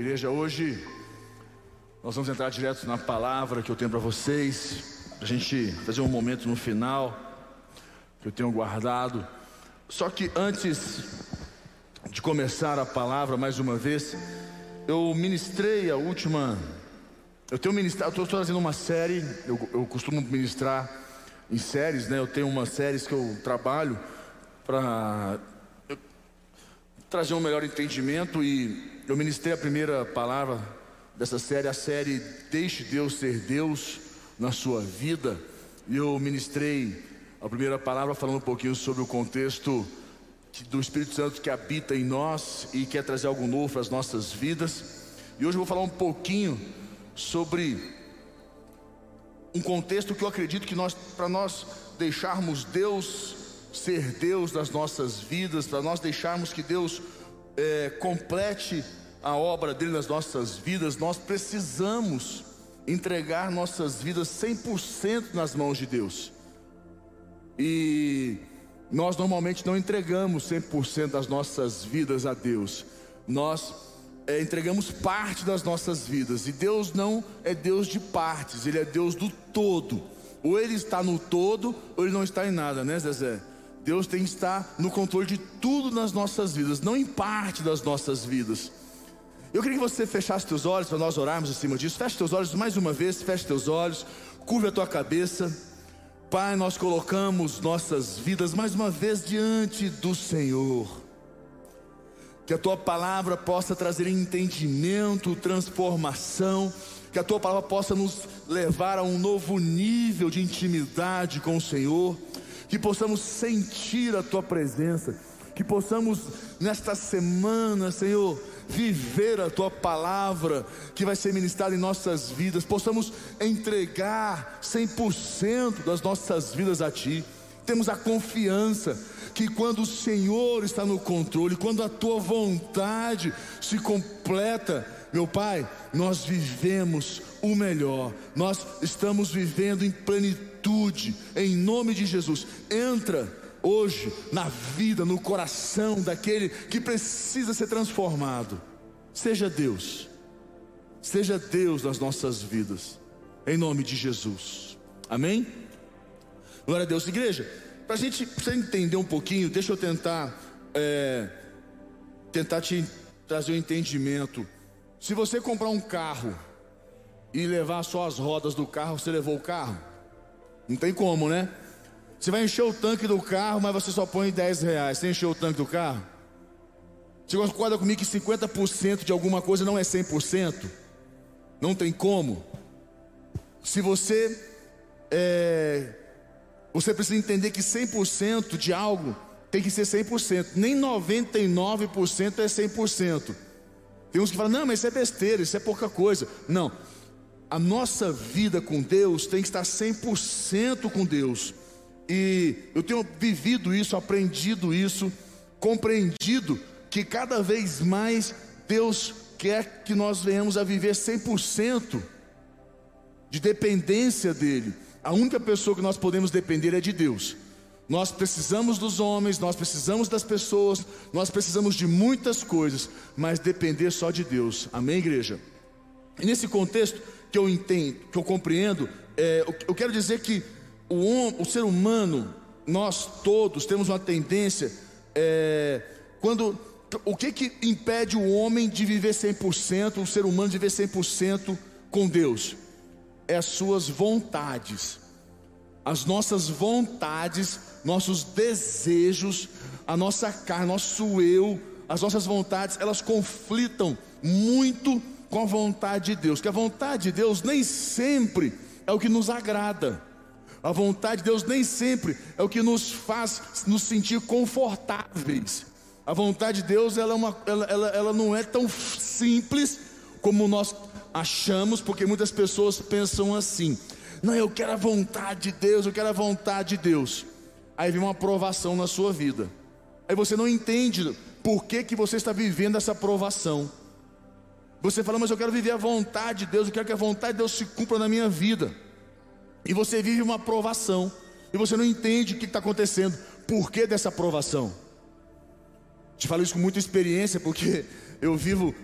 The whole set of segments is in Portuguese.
Igreja, hoje nós vamos entrar direto na palavra que eu tenho para vocês, para a gente fazer um momento no final que eu tenho guardado. Só que antes de começar a palavra mais uma vez, eu ministrei a última. Eu tenho ministrado, estou trazendo uma série, eu, eu costumo ministrar em séries, né? Eu tenho umas séries que eu trabalho para trazer um melhor entendimento e eu ministrei a primeira palavra dessa série, a série Deixe Deus ser Deus na sua vida. E eu ministrei a primeira palavra falando um pouquinho sobre o contexto do Espírito Santo que habita em nós e quer trazer algo novo para as nossas vidas. E hoje eu vou falar um pouquinho sobre um contexto que eu acredito que nós, para nós deixarmos Deus ser Deus das nossas vidas, para nós deixarmos que Deus é, complete a obra dele nas nossas vidas, nós precisamos entregar nossas vidas 100% nas mãos de Deus. E nós normalmente não entregamos 100% das nossas vidas a Deus, nós é, entregamos parte das nossas vidas, e Deus não é Deus de partes, Ele é Deus do todo. Ou Ele está no todo, ou Ele não está em nada, né, Zezé? Deus tem que estar no controle de tudo nas nossas vidas, não em parte das nossas vidas. Eu queria que você fechasse teus olhos para nós orarmos em cima disso. Feche teus olhos mais uma vez, feche teus olhos, curva a tua cabeça. Pai, nós colocamos nossas vidas mais uma vez diante do Senhor. Que a tua palavra possa trazer entendimento, transformação, que a tua palavra possa nos levar a um novo nível de intimidade com o Senhor que possamos sentir a tua presença, que possamos nesta semana, Senhor, viver a tua palavra que vai ser ministrada em nossas vidas, possamos entregar 100% das nossas vidas a ti. Temos a confiança que quando o Senhor está no controle, quando a tua vontade se completa, meu Pai, nós vivemos o melhor, nós estamos vivendo em plenitude, em nome de Jesus. Entra hoje na vida, no coração daquele que precisa ser transformado. Seja Deus, seja Deus nas nossas vidas, em nome de Jesus. Amém? Glória a Deus, igreja. Para a gente pra entender um pouquinho, deixa eu tentar é, tentar te trazer um entendimento. Se você comprar um carro e levar só as rodas do carro, você levou o carro? Não tem como, né? Você vai encher o tanque do carro, mas você só põe 10 reais. Você encheu o tanque do carro? Você concorda comigo que 50% de alguma coisa não é 100%? Não tem como. Se você é, você precisa entender que 100% de algo tem que ser 100%, nem 99% é 100%. Tem uns que falam, não, mas isso é besteira, isso é pouca coisa. Não, a nossa vida com Deus tem que estar 100% com Deus. E eu tenho vivido isso, aprendido isso, compreendido que cada vez mais Deus quer que nós venhamos a viver 100% de dependência dEle. A única pessoa que nós podemos depender é de Deus. Nós precisamos dos homens, nós precisamos das pessoas, nós precisamos de muitas coisas, mas depender só de Deus. Amém, igreja? E nesse contexto que eu entendo, que eu compreendo, é, eu quero dizer que o, o, ser humano, nós todos temos uma tendência, é, quando o que que impede o homem de viver 100%, o ser humano de viver 100% com Deus? É as suas vontades. As nossas vontades nossos desejos, a nossa carne, nosso eu, as nossas vontades, elas conflitam muito com a vontade de Deus, que a vontade de Deus nem sempre é o que nos agrada. A vontade de Deus nem sempre é o que nos faz nos sentir confortáveis. A vontade de Deus ela, é uma, ela, ela, ela não é tão simples como nós achamos, porque muitas pessoas pensam assim: não, eu quero a vontade de Deus, eu quero a vontade de Deus aí vem uma aprovação na sua vida. Aí você não entende por que, que você está vivendo essa aprovação. Você fala, mas eu quero viver a vontade de Deus, eu quero que a vontade de Deus se cumpra na minha vida. E você vive uma aprovação. E você não entende o que está acontecendo. Por que dessa aprovação? Te falo isso com muita experiência, porque eu vivo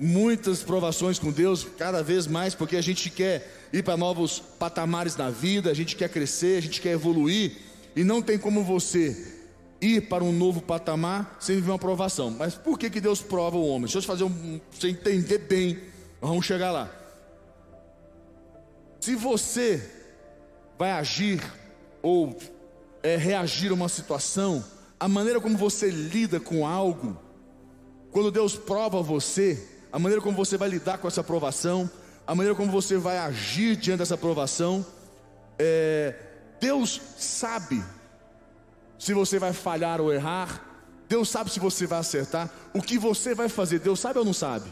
muitas provações com Deus, cada vez mais, porque a gente quer ir para novos patamares na vida, a gente quer crescer, a gente quer evoluir, e não tem como você ir para um novo patamar sem viver uma provação. Mas por que, que Deus prova o homem? Deixa eu fazer um, você entender bem, vamos chegar lá. Se você vai agir ou é, reagir a uma situação, a maneira como você lida com algo, quando Deus prova você, a maneira como você vai lidar com essa provação, a maneira como você vai agir diante dessa provação, é, Deus sabe se você vai falhar ou errar, Deus sabe se você vai acertar, o que você vai fazer, Deus sabe ou não sabe?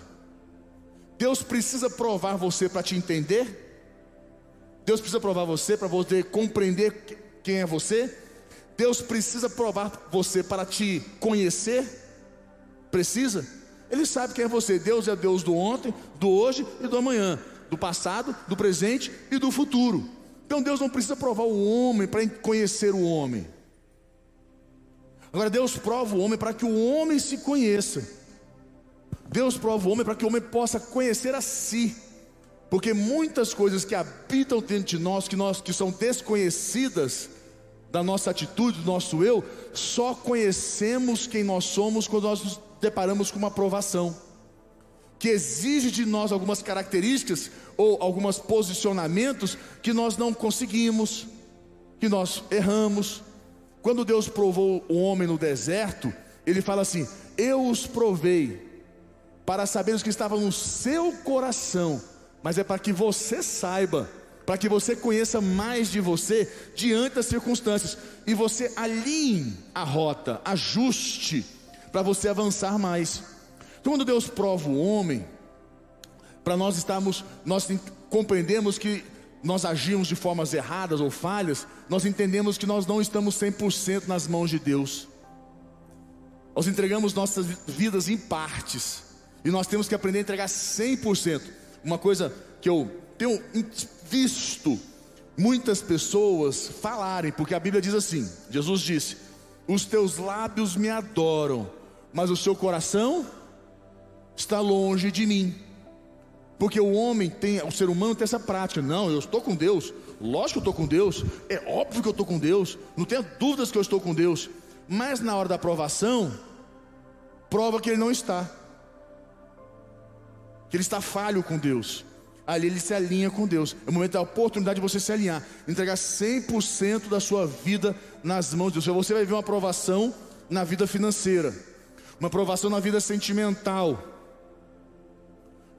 Deus precisa provar você para te entender? Deus precisa provar você para você compreender quem é você? Deus precisa provar você para te conhecer? Precisa? Ele sabe quem é você. Deus é Deus do ontem, do hoje e do amanhã, do passado, do presente e do futuro. Então Deus não precisa provar o homem para conhecer o homem. Agora Deus prova o homem para que o homem se conheça. Deus prova o homem para que o homem possa conhecer a si. Porque muitas coisas que habitam dentro de nós, que nós que são desconhecidas da nossa atitude, do nosso eu, só conhecemos quem nós somos quando nós deparamos com uma provação. Que exige de nós algumas características ou alguns posicionamentos que nós não conseguimos, que nós erramos, quando Deus provou o homem no deserto, ele fala assim: Eu os provei para saber o que estava no seu coração, mas é para que você saiba, para que você conheça mais de você diante das circunstâncias e você alinhe a rota, ajuste para você avançar mais. Então, quando Deus prova o homem, para nós estarmos, nós compreendemos que nós agimos de formas erradas ou falhas, nós entendemos que nós não estamos 100% nas mãos de Deus. Nós entregamos nossas vidas em partes, e nós temos que aprender a entregar 100%. Uma coisa que eu tenho visto muitas pessoas falarem, porque a Bíblia diz assim: Jesus disse: Os teus lábios me adoram, mas o seu coração está longe de mim. Porque o homem tem, o ser humano tem essa prática. Não, eu estou com Deus. Lógico que eu estou com Deus. É óbvio que eu estou com Deus. Não tenha dúvidas que eu estou com Deus. Mas na hora da aprovação, prova que ele não está. Que ele está falho com Deus. Ali ele se alinha com Deus. É o momento da oportunidade de você se alinhar. Entregar 100% da sua vida nas mãos de Deus. Você vai ver uma aprovação na vida financeira. Uma aprovação na vida sentimental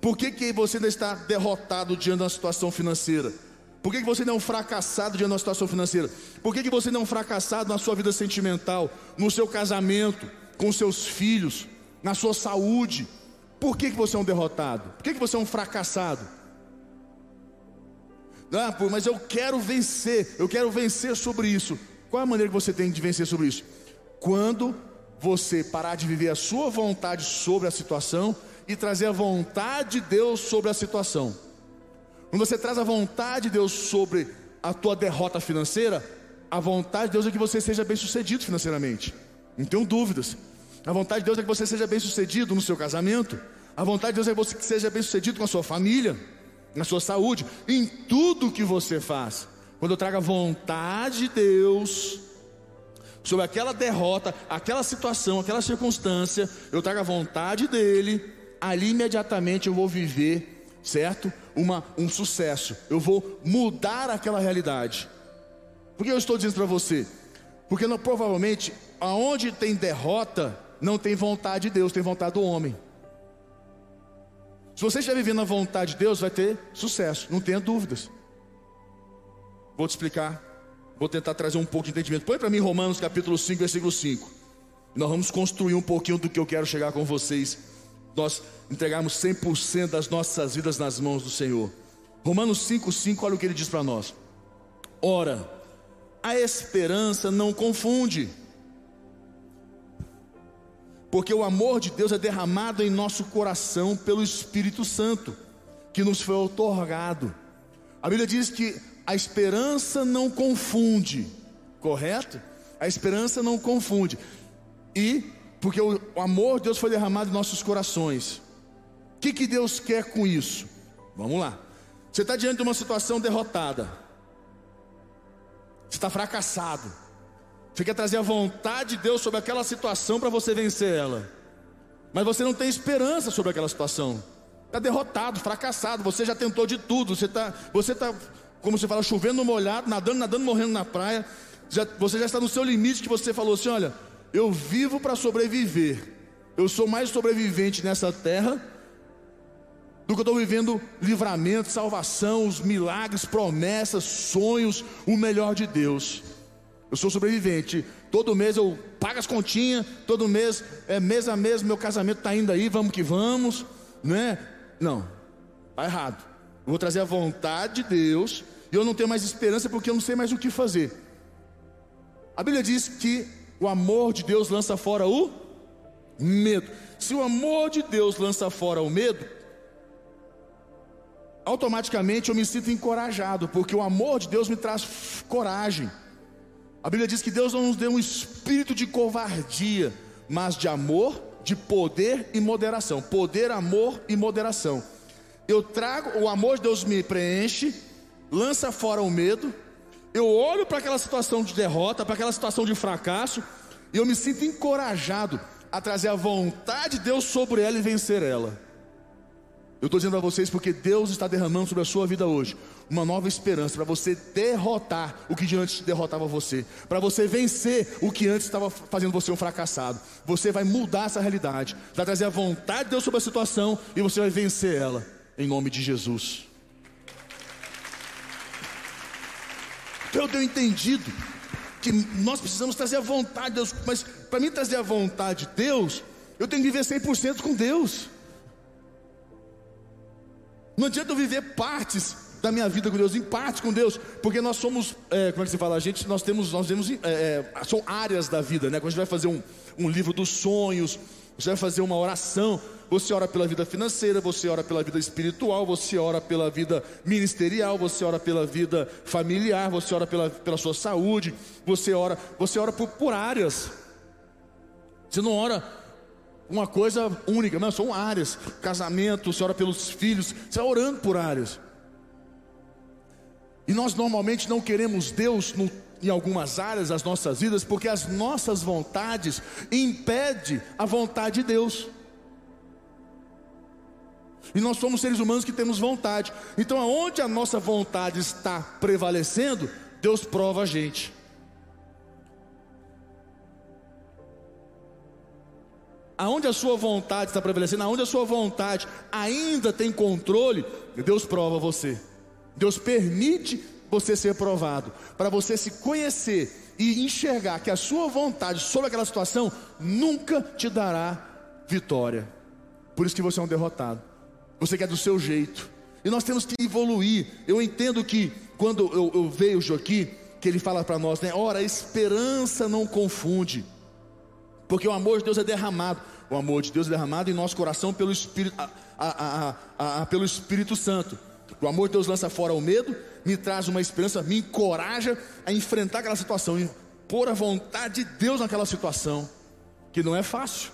por que, que você ainda está derrotado diante da situação financeira? Por que, que você não é um fracassado diante da situação financeira? Por que, que você não é um fracassado na sua vida sentimental, no seu casamento, com seus filhos, na sua saúde? Por que, que você é um derrotado? Por que, que você é um fracassado? Ah, mas eu quero vencer, eu quero vencer sobre isso. Qual é a maneira que você tem de vencer sobre isso? Quando você parar de viver a sua vontade sobre a situação e trazer a vontade de Deus sobre a situação. Quando você traz a vontade de Deus sobre a tua derrota financeira, a vontade de Deus é que você seja bem sucedido financeiramente. Não tenho dúvidas. A vontade de Deus é que você seja bem sucedido no seu casamento. A vontade de Deus é que você seja bem sucedido com a sua família, na sua saúde, em tudo que você faz. Quando eu trago a vontade de Deus sobre aquela derrota, aquela situação, aquela circunstância, eu trago a vontade dele ali imediatamente eu vou viver, certo? Uma, um sucesso. Eu vou mudar aquela realidade. Por que eu estou dizendo para você? Porque não, provavelmente, aonde tem derrota, não tem vontade de Deus, tem vontade do homem. Se você estiver vivendo a vontade de Deus, vai ter sucesso, não tenha dúvidas. Vou te explicar, vou tentar trazer um pouco de entendimento. Põe para mim Romanos capítulo 5, versículo 5. Nós vamos construir um pouquinho do que eu quero chegar com vocês nós entregarmos 100% das nossas vidas nas mãos do Senhor. Romanos 5,5, olha o que ele diz para nós: Ora, a esperança não confunde, porque o amor de Deus é derramado em nosso coração pelo Espírito Santo, que nos foi otorgado. A Bíblia diz que a esperança não confunde, correto? A esperança não confunde. E porque o amor de Deus foi derramado em nossos corações. O que, que Deus quer com isso? Vamos lá. Você está diante de uma situação derrotada. Você está fracassado. Você quer trazer a vontade de Deus sobre aquela situação para você vencer ela. Mas você não tem esperança sobre aquela situação. Está derrotado, fracassado. Você já tentou de tudo. Você está, você tá, como você fala, chovendo molhado, nadando, nadando, morrendo na praia. Já, você já está no seu limite que você falou assim: olha, eu vivo para sobreviver. Eu sou mais sobrevivente nessa terra do que eu estou vivendo livramento, salvação, os milagres, promessas, sonhos, o melhor de Deus. Eu sou sobrevivente. Todo mês eu pago as continhas, todo mês, é mês a mês, meu casamento está indo aí, vamos que vamos, não é? Não, está errado. Eu vou trazer a vontade de Deus e eu não tenho mais esperança porque eu não sei mais o que fazer. A Bíblia diz que o amor de Deus lança fora o medo. Se o amor de Deus lança fora o medo, automaticamente eu me sinto encorajado, porque o amor de Deus me traz coragem. A Bíblia diz que Deus não nos deu um espírito de covardia, mas de amor, de poder e moderação. Poder, amor e moderação. Eu trago, o amor de Deus me preenche, lança fora o medo. Eu olho para aquela situação de derrota, para aquela situação de fracasso, e eu me sinto encorajado a trazer a vontade de Deus sobre ela e vencer ela. Eu estou dizendo a vocês porque Deus está derramando sobre a sua vida hoje uma nova esperança para você derrotar o que de antes derrotava você, para você vencer o que antes estava fazendo você um fracassado. Você vai mudar essa realidade, vai trazer a vontade de Deus sobre a situação e você vai vencer ela, em nome de Jesus. Então eu tenho entendido que nós precisamos trazer a vontade de Deus, mas para mim trazer a vontade de Deus, eu tenho que viver 100% com Deus. Não adianta eu viver partes da minha vida com Deus, em partes com Deus, porque nós somos, é, como é que se fala, a gente, nós temos, nós temos, é, é, são áreas da vida, né? Quando a gente vai fazer um, um livro dos sonhos, você vai fazer uma oração, você ora pela vida financeira, você ora pela vida espiritual, você ora pela vida ministerial, você ora pela vida familiar, você ora pela, pela sua saúde, você ora, você ora por, por áreas. Você não ora uma coisa única, não, são áreas. Casamento, você ora pelos filhos, você está orando por áreas. E nós normalmente não queremos Deus no, em algumas áreas das nossas vidas, porque as nossas vontades impedem a vontade de Deus. E nós somos seres humanos que temos vontade. Então, aonde a nossa vontade está prevalecendo, Deus prova a gente. aonde a sua vontade está prevalecendo, aonde a sua vontade ainda tem controle, Deus prova você. Deus permite você ser provado, para você se conhecer e enxergar que a sua vontade sobre aquela situação nunca te dará vitória. Por isso que você é um derrotado. Você quer do seu jeito. E nós temos que evoluir. Eu entendo que quando eu, eu vejo aqui, que ele fala para nós, né? Ora, a esperança não confunde. Porque o amor de Deus é derramado. O amor de Deus é derramado em nosso coração pelo Espírito, a, a, a, pelo Espírito Santo. O amor de Deus lança fora o medo, me traz uma esperança, me encoraja a enfrentar aquela situação e pôr a vontade de Deus naquela situação, que não é fácil.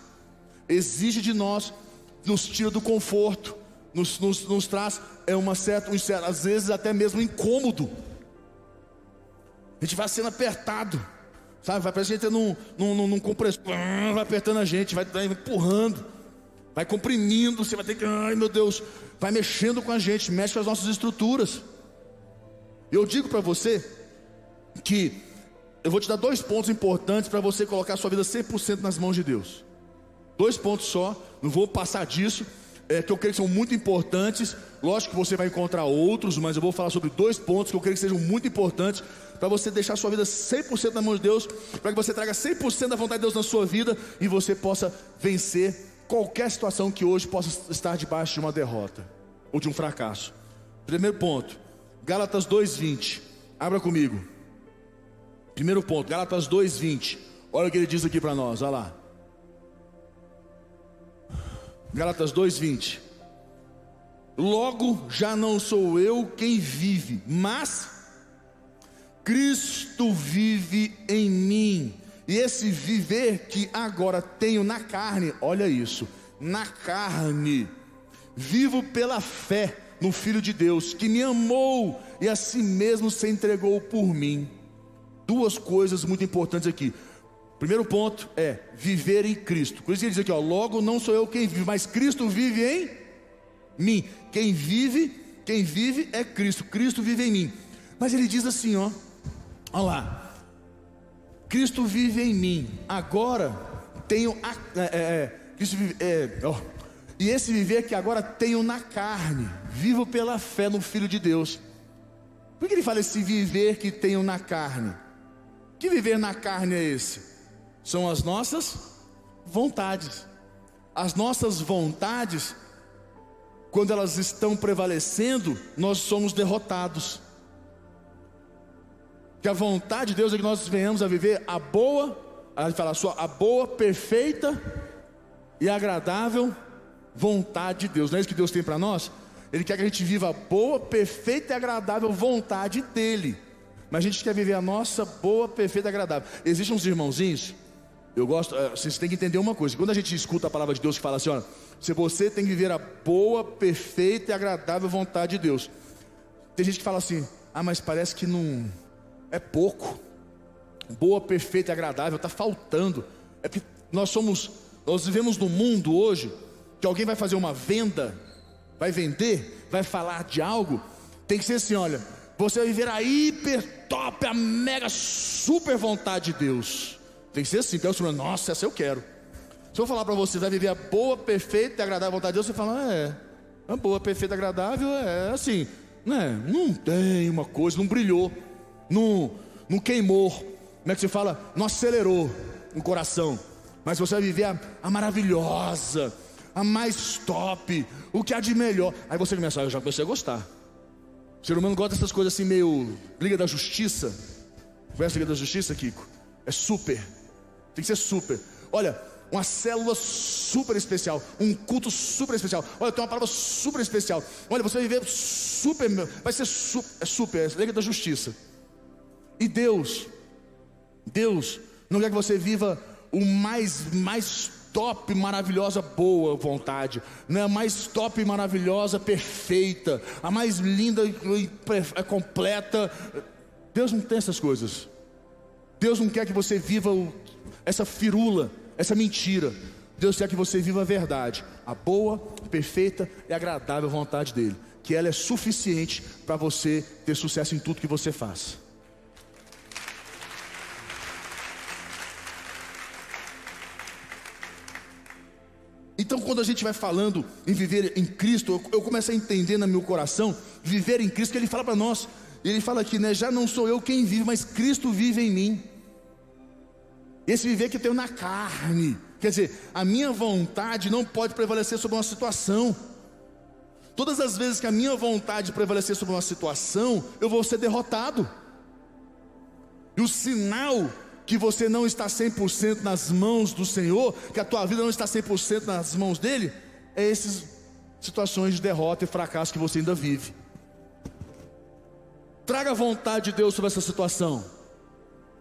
Exige de nós, nos tira do conforto, nos, nos, nos traz é uma certa, um, às vezes até mesmo incômodo. A gente vai sendo apertado. Sabe, vai para a gente num, num, num compressor, vai apertando a gente, vai empurrando, vai comprimindo, você vai ter que, ai meu Deus, vai mexendo com a gente, mexe com as nossas estruturas. Eu digo para você que eu vou te dar dois pontos importantes para você colocar a sua vida 100% nas mãos de Deus. Dois pontos só, não vou passar disso, é, que eu creio que são muito importantes. Lógico que você vai encontrar outros, mas eu vou falar sobre dois pontos que eu creio que sejam muito importantes para você deixar a sua vida 100% na mão de Deus, para que você traga 100% da vontade de Deus na sua vida e você possa vencer qualquer situação que hoje possa estar debaixo de uma derrota ou de um fracasso. Primeiro ponto, Gálatas 2:20. Abra comigo. Primeiro ponto, Gálatas 2:20. Olha o que ele diz aqui para nós, olha lá. Gálatas 2:20. Logo já não sou eu quem vive, mas Cristo vive em mim. E esse viver que agora tenho na carne, olha isso, na carne, Vivo pela fé no Filho de Deus, que me amou e a si mesmo se entregou por mim. Duas coisas muito importantes aqui. Primeiro ponto é viver em Cristo. Por isso ele diz aqui, ó, logo não sou eu quem vive, mas Cristo vive em mim. Quem vive, quem vive é Cristo. Cristo vive em mim. Mas ele diz assim, ó, olha lá. Cristo vive em mim. Agora tenho a, é, é, é Cristo vive, é, ó, e esse viver que agora tenho na carne, vivo pela fé no Filho de Deus. Por que ele fala esse viver que tenho na carne? Que viver na carne é esse? São as nossas vontades. As nossas vontades, quando elas estão prevalecendo, nós somos derrotados. Que a vontade de Deus é que nós venhamos a viver a boa, a fala a sua a boa, perfeita e agradável vontade de Deus. Não é isso que Deus tem para nós? Ele quer que a gente viva a boa, perfeita e agradável vontade dEle. Mas a gente quer viver a nossa boa, perfeita e agradável. Existem uns irmãozinhos, eu gosto, eh, vocês têm que entender uma coisa. Quando a gente escuta a palavra de Deus que fala assim, olha, se você tem que viver a boa, perfeita e agradável vontade de Deus. Tem gente que fala assim, ah, mas parece que não é pouco. Boa, perfeita e agradável, está faltando. É porque nós somos, nós vivemos num mundo hoje que alguém vai fazer uma venda, vai vender, vai falar de algo, tem que ser assim: olha, você vai viver a hiper top, a mega super vontade de Deus. Tem que ser assim, que é nossa, essa eu quero. Se eu falar para você, vai viver a boa, perfeita e agradável vontade de Deus, você fala, é, a boa, perfeita agradável é assim, né? Não tem uma coisa, não brilhou, não, não queimou, como é que se fala? Não acelerou o coração. Mas você vai viver a, a maravilhosa, a mais top, o que há de melhor. Aí você começa, ah, eu já comecei a gostar. O ser humano gosta dessas coisas assim, meio Liga da Justiça. Conhece Liga da Justiça, Kiko? É super. Tem que ser super. Olha, uma célula super especial, um culto super especial. Olha, tem uma palavra super especial. Olha, você vai viver super, vai ser super, é super, é Liga da Justiça. E Deus, Deus não quer que você viva o mais, mais top, maravilhosa, boa vontade, não é a mais top, maravilhosa, perfeita, a mais linda e é completa. Deus não tem essas coisas. Deus não quer que você viva essa firula, essa mentira. Deus quer que você viva a verdade, a boa, perfeita e agradável vontade dele, que ela é suficiente para você ter sucesso em tudo que você faz. Então, quando a gente vai falando em viver em Cristo, eu, começo a entender no meu coração, viver em Cristo, que Ele fala para nós. Ele fala aqui, né? Já não sou eu quem vive, mas Cristo vive em mim. Esse viver que eu tenho na carne. Quer dizer, a minha vontade não pode prevalecer sobre uma situação. Todas as vezes que a minha vontade prevalecer sobre uma situação, eu vou ser derrotado. E o sinal que você não está 100% nas mãos do Senhor, que a tua vida não está 100% nas mãos dele, é essas situações de derrota e fracasso que você ainda vive. Traga a vontade de Deus sobre essa situação.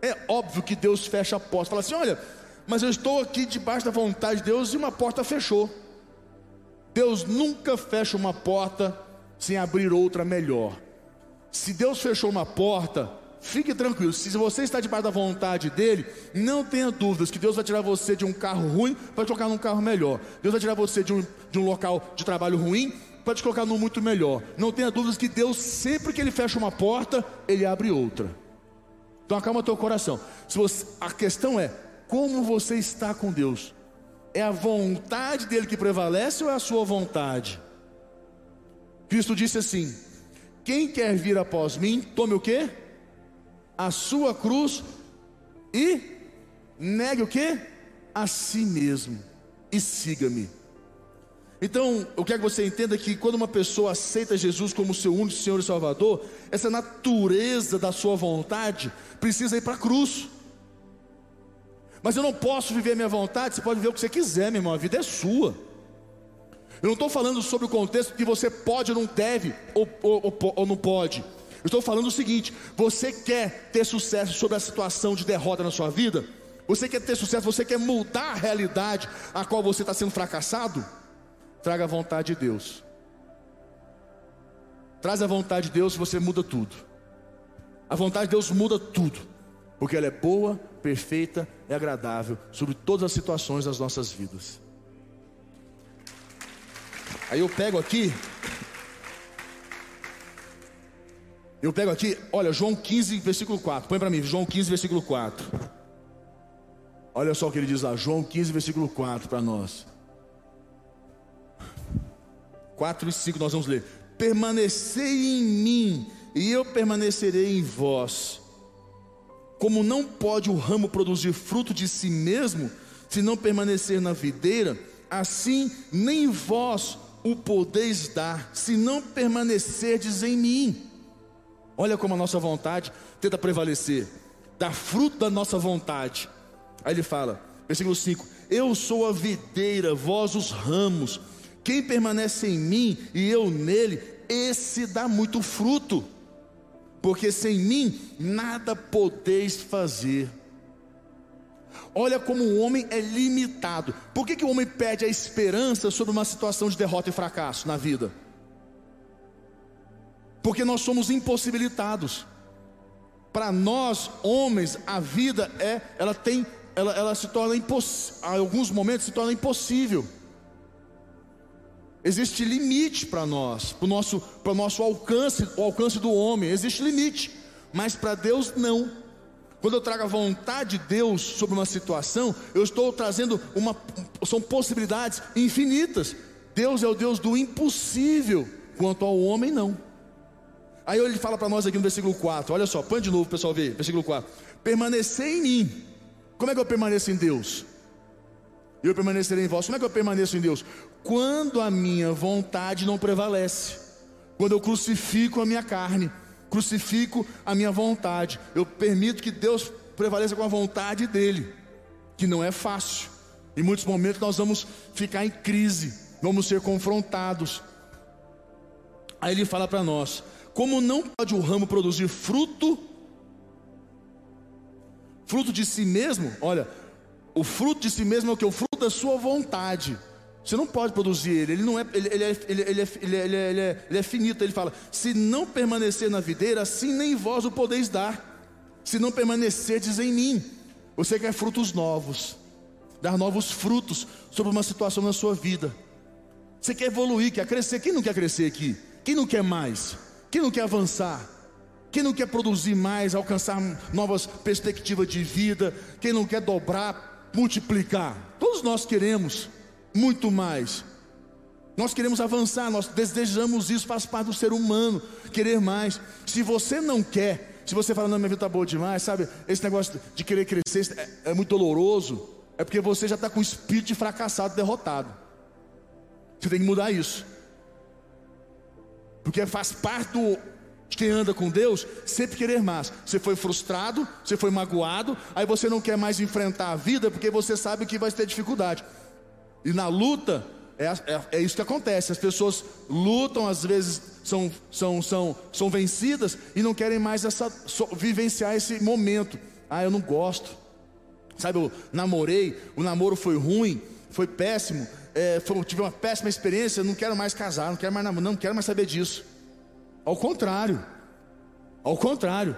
É óbvio que Deus fecha a porta. Fala assim: olha, mas eu estou aqui debaixo da vontade de Deus e uma porta fechou. Deus nunca fecha uma porta sem abrir outra melhor. Se Deus fechou uma porta, Fique tranquilo, se você está debaixo da vontade dele, não tenha dúvidas que Deus vai tirar você de um carro ruim para te colocar num carro melhor. Deus vai tirar você de um, de um local de trabalho ruim para te colocar num muito melhor. Não tenha dúvidas que Deus, sempre que ele fecha uma porta, ele abre outra. Então acalma teu coração. Se você, a questão é como você está com Deus. É a vontade dele que prevalece ou é a sua vontade? Cristo disse assim: Quem quer vir após mim, tome o quê? A sua cruz e negue o que? A si mesmo e siga-me. Então, eu quero que você entenda que quando uma pessoa aceita Jesus como seu único Senhor e Salvador, essa natureza da sua vontade precisa ir para a cruz. Mas eu não posso viver a minha vontade, você pode viver o que você quiser, meu irmão, a vida é sua. Eu não estou falando sobre o contexto que você pode ou não deve, ou, ou, ou, ou não pode. Eu estou falando o seguinte: você quer ter sucesso sobre a situação de derrota na sua vida? Você quer ter sucesso? Você quer mudar a realidade a qual você está sendo fracassado? Traga a vontade de Deus. Traz a vontade de Deus e você muda tudo. A vontade de Deus muda tudo, porque ela é boa, perfeita e agradável sobre todas as situações das nossas vidas. Aí eu pego aqui, eu pego aqui, olha, João 15, versículo 4. Põe para mim, João 15, versículo 4. Olha só o que ele diz lá, João 15, versículo 4 para nós. 4 e 5 nós vamos ler. Permanecei em mim, e eu permanecerei em vós. Como não pode o ramo produzir fruto de si mesmo, se não permanecer na videira, assim nem vós o podeis dar, se não permanecerdes em mim. Olha como a nossa vontade tenta prevalecer, dar fruto da nossa vontade. Aí ele fala, versículo 5: Eu sou a videira, vós os ramos. Quem permanece em mim e eu nele, esse dá muito fruto, porque sem mim nada podeis fazer. Olha como o homem é limitado. Por que, que o homem perde a esperança sobre uma situação de derrota e fracasso na vida? Porque nós somos impossibilitados. Para nós, homens, a vida é, ela tem, ela, ela se torna impossível, alguns momentos se torna impossível. Existe limite para nós, para o nosso, nosso alcance, o alcance do homem, existe limite, mas para Deus não. Quando eu trago a vontade de Deus sobre uma situação, eu estou trazendo uma, são possibilidades infinitas. Deus é o Deus do impossível, quanto ao homem não. Aí ele fala para nós aqui no versículo 4, olha só, põe de novo, pessoal, ver, versículo 4. Permanecer em mim. Como é que eu permaneço em Deus? Eu permanecerei em vós. Como é que eu permaneço em Deus? Quando a minha vontade não prevalece. Quando eu crucifico a minha carne, crucifico a minha vontade. Eu permito que Deus prevaleça com a vontade dele, que não é fácil. Em muitos momentos nós vamos ficar em crise, vamos ser confrontados. Aí ele fala para nós: como não pode o ramo produzir fruto, fruto de si mesmo, olha, o fruto de si mesmo é o que? O fruto da sua vontade. Você não pode produzir ele, ele não é, ele, ele, é, ele, ele, é, ele, é, ele, é, ele é finito. Ele fala: se não permanecer na videira, assim nem vós o podeis dar. Se não permanecerdes em mim, você quer frutos novos, dar novos frutos sobre uma situação na sua vida. Você quer evoluir, quer crescer. Quem não quer crescer aqui? Quem não quer mais? Quem não quer avançar? Quem não quer produzir mais, alcançar novas perspectivas de vida? Quem não quer dobrar, multiplicar? Todos nós queremos muito mais. Nós queremos avançar, nós desejamos isso, faz parte do ser humano, querer mais. Se você não quer, se você fala, não, minha vida está boa demais, sabe? Esse negócio de querer crescer é, é muito doloroso, é porque você já está com o espírito de fracassado, derrotado. Você tem que mudar isso. Porque faz parte do, de quem anda com Deus sempre querer mais. Você foi frustrado, você foi magoado, aí você não quer mais enfrentar a vida porque você sabe que vai ter dificuldade. E na luta, é, é, é, isso que acontece. As pessoas lutam, às vezes são, são, são, são vencidas e não querem mais essa, so, vivenciar esse momento. Ah, eu não gosto. Sabe, eu namorei, o namoro foi ruim, foi péssimo, é, foi, tive uma péssima experiência, não quero mais casar, não quero mais namorar, não quero mais saber disso. Ao contrário, ao contrário.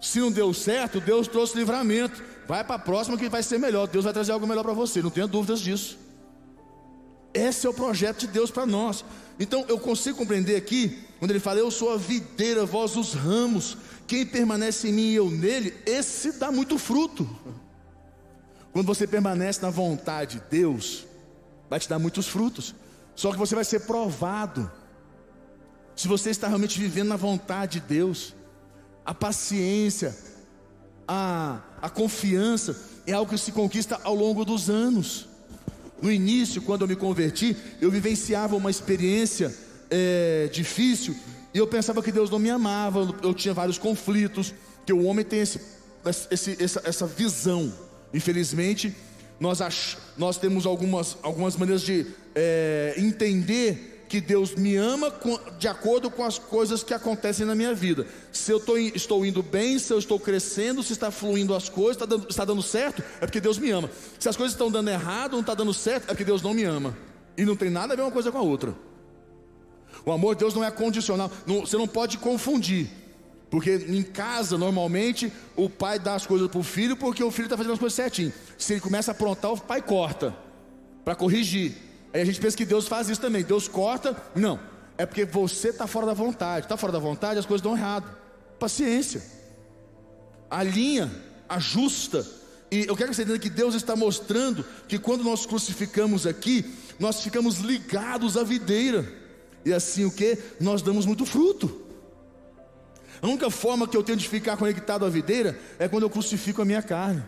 Se não deu certo, Deus trouxe livramento. Vai para a próxima que vai ser melhor. Deus vai trazer algo melhor para você, não tenha dúvidas disso. Esse é o projeto de Deus para nós. Então eu consigo compreender aqui, quando ele fala, Eu sou a videira, vós os ramos, quem permanece em mim e eu nele, esse dá muito fruto. Quando você permanece na vontade de Deus, vai te dar muitos frutos. Só que você vai ser provado. Se você está realmente vivendo na vontade de Deus, a paciência, a, a confiança é algo que se conquista ao longo dos anos. No início, quando eu me converti, eu vivenciava uma experiência é, difícil e eu pensava que Deus não me amava, eu tinha vários conflitos, que o homem tem esse, esse, essa, essa visão. Infelizmente, nós, ach, nós temos algumas, algumas maneiras de é, entender que Deus me ama de acordo com as coisas que acontecem na minha vida. Se eu tô, estou indo bem, se eu estou crescendo, se está fluindo as coisas, está dando, está dando certo, é porque Deus me ama. Se as coisas estão dando errado, não está dando certo, é porque Deus não me ama. E não tem nada a ver uma coisa com a outra. O amor de Deus não é condicional. Não, você não pode confundir. Porque em casa, normalmente, o pai dá as coisas para o filho porque o filho está fazendo as coisas certinho. Se ele começa a aprontar, o pai corta para corrigir. Aí a gente pensa que Deus faz isso também. Deus corta. Não. É porque você está fora da vontade. Está fora da vontade, as coisas dão errado. Paciência. Alinha, ajusta. E eu quero que você entenda que Deus está mostrando que quando nós crucificamos aqui, nós ficamos ligados à videira. E assim o que? Nós damos muito fruto. A única forma que eu tenho de ficar conectado à videira é quando eu crucifico a minha carne.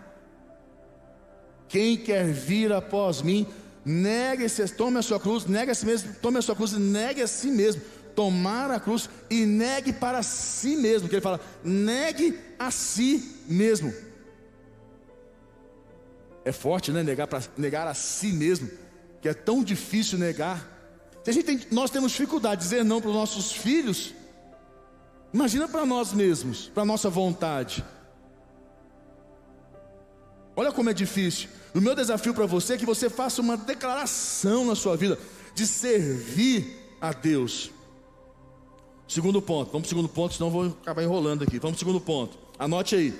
Quem quer vir após mim, negue-se, tome a sua cruz, negue a si mesmo, tome a sua cruz e negue a si mesmo. Tomar a cruz e negue para si mesmo. Que ele fala, negue a si mesmo. É forte, né? Negar, pra, negar a si mesmo, que é tão difícil negar. Se a gente tem, nós temos dificuldade de dizer não para os nossos filhos, Imagina para nós mesmos, para nossa vontade. Olha como é difícil. O meu desafio para você é que você faça uma declaração na sua vida de servir a Deus. Segundo ponto, vamos para o segundo ponto, senão vou acabar enrolando aqui. Vamos para o segundo ponto. Anote aí.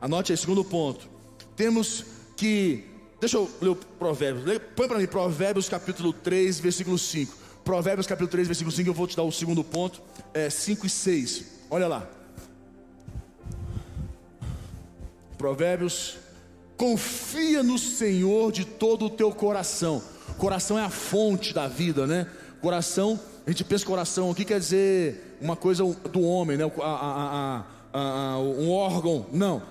Anote aí, segundo ponto. Temos que. Deixa eu ler o Provérbios. Põe para mim, Provérbios capítulo 3, versículo 5. Provérbios capítulo 3, versículo 5, eu vou te dar o segundo ponto, é 5 e 6. Olha lá. Provérbios, confia no Senhor de todo o teu coração. Coração é a fonte da vida, né? Coração, a gente pensa coração, o que quer dizer uma coisa do homem, né? A, a, a, um órgão, não.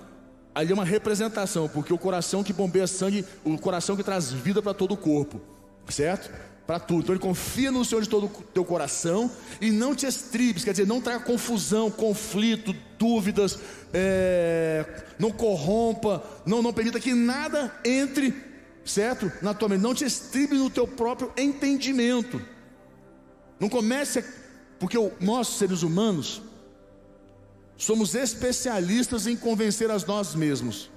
Ali é uma representação, porque o coração que bombeia sangue, o coração que traz vida para todo o corpo, certo? Para tudo. Então ele confia no Senhor de todo o teu coração e não te estribes, quer dizer, não traga confusão, conflito, dúvidas, é, não corrompa, não, não permita que nada entre, certo? Na tua mente, não te estribe no teu próprio entendimento. Não comece, a, porque nós seres humanos somos especialistas em convencer a nós mesmos.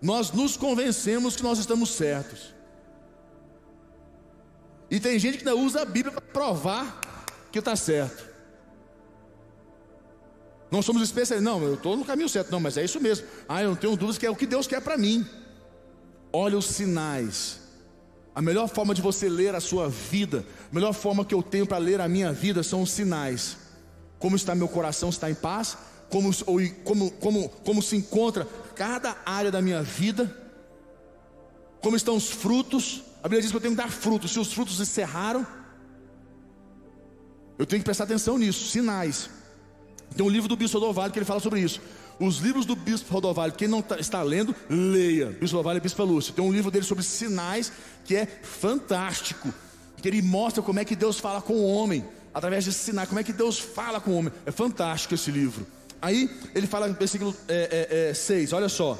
Nós nos convencemos que nós estamos certos. E tem gente que ainda usa a Bíblia para provar que está certo. Não somos especialistas, não, eu estou no caminho certo, não, mas é isso mesmo. Ah, eu não tenho dúvidas que é o que Deus quer para mim. Olha os sinais. A melhor forma de você ler a sua vida, a melhor forma que eu tenho para ler a minha vida são os sinais. Como está meu coração, está em paz? Como, como, como, como se encontra cada área da minha vida? Como estão os frutos? A Bíblia diz que eu tenho que dar frutos. Se os frutos encerraram, eu tenho que prestar atenção nisso, sinais. Tem um livro do Bispo Rodovalho que ele fala sobre isso. Os livros do Bispo Rodovalho, quem não tá, está lendo, leia. Bispo Rodovalho e Bispo Lúcio. Tem um livro dele sobre sinais que é fantástico. Que ele mostra como é que Deus fala com o homem, através de sinais, como é que Deus fala com o homem. É fantástico esse livro. Aí ele fala no versículo 6, é, é, é, olha só.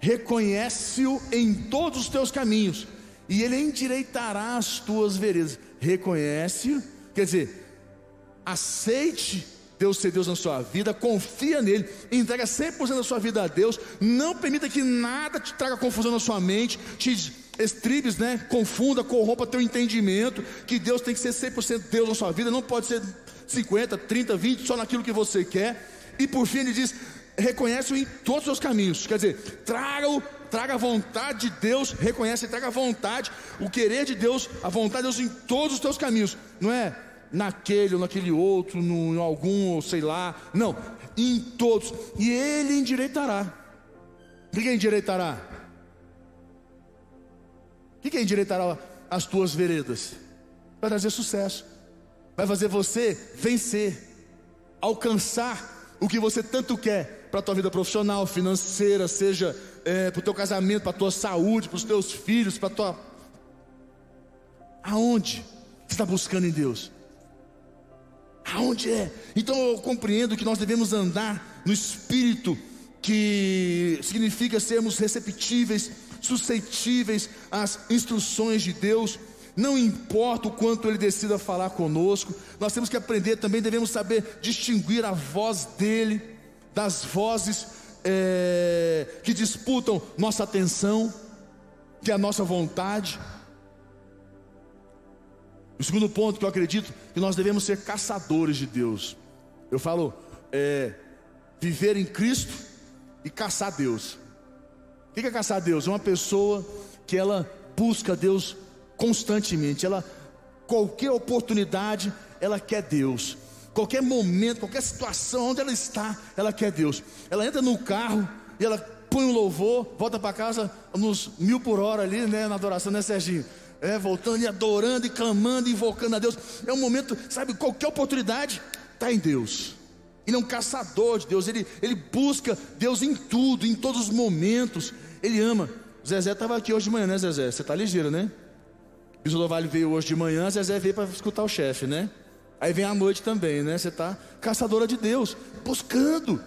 Reconhece-o em todos os teus caminhos e ele endireitará as tuas veredas. Reconhece, quer dizer, aceite Deus ser Deus na sua vida, confia nele, entrega 100% da sua vida a Deus, não permita que nada te traga confusão na sua mente, te estribes, né? Confunda, corrompa teu entendimento, que Deus tem que ser 100% Deus na sua vida, não pode ser 50, 30, 20, só naquilo que você quer. E por fim ele diz: reconhece-o em todos os seus caminhos, quer dizer, traga-o traga a vontade de Deus, reconhece, traga a vontade, o querer de Deus, a vontade de Deus em todos os teus caminhos, não é naquele ou naquele outro, no, em algum, sei lá, não, em todos, e Ele endireitará. O que é endireitará? O que é endireitará as tuas veredas? Vai trazer sucesso, vai fazer você vencer, alcançar o que você tanto quer para a tua vida profissional, financeira, seja é, para o teu casamento, para a tua saúde, para os teus filhos, para a tua. Aonde você está buscando em Deus? Aonde é? Então eu compreendo que nós devemos andar no espírito, que significa sermos receptíveis, suscetíveis às instruções de Deus não importa o quanto ele decida falar conosco, nós temos que aprender também, devemos saber distinguir a voz dele das vozes é, que disputam nossa atenção, que é a nossa vontade. O segundo ponto que eu acredito que nós devemos ser caçadores de Deus. Eu falo, é, viver em Cristo e caçar Deus. O que é caçar Deus? É uma pessoa que ela busca Deus constantemente. Ela, qualquer oportunidade, ela quer Deus. Qualquer momento, qualquer situação onde ela está, ela quer Deus. Ela entra no carro e ela põe um louvor, volta para casa nos mil por hora ali, né, na adoração, né, Serginho? É, voltando e adorando e clamando, invocando a Deus. É um momento, sabe, qualquer oportunidade está em Deus. Ele é um caçador de Deus, ele, ele busca Deus em tudo, em todos os momentos. Ele ama. Zezé estava aqui hoje de manhã, né, Zezé? Você está ligeiro, né? O Vale veio hoje de manhã, Zezé veio para escutar o chefe, né? Aí vem à noite também, né? Você está caçadora de Deus, buscando.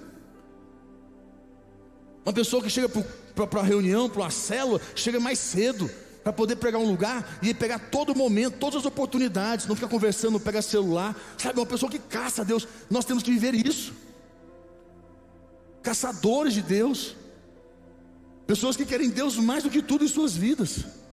Uma pessoa que chega para a reunião, para uma célula, chega mais cedo para poder pegar um lugar e pegar todo momento, todas as oportunidades, não fica conversando, não pega celular, sabe? Uma pessoa que caça a Deus, nós temos que viver isso. Caçadores de Deus, pessoas que querem Deus mais do que tudo em suas vidas.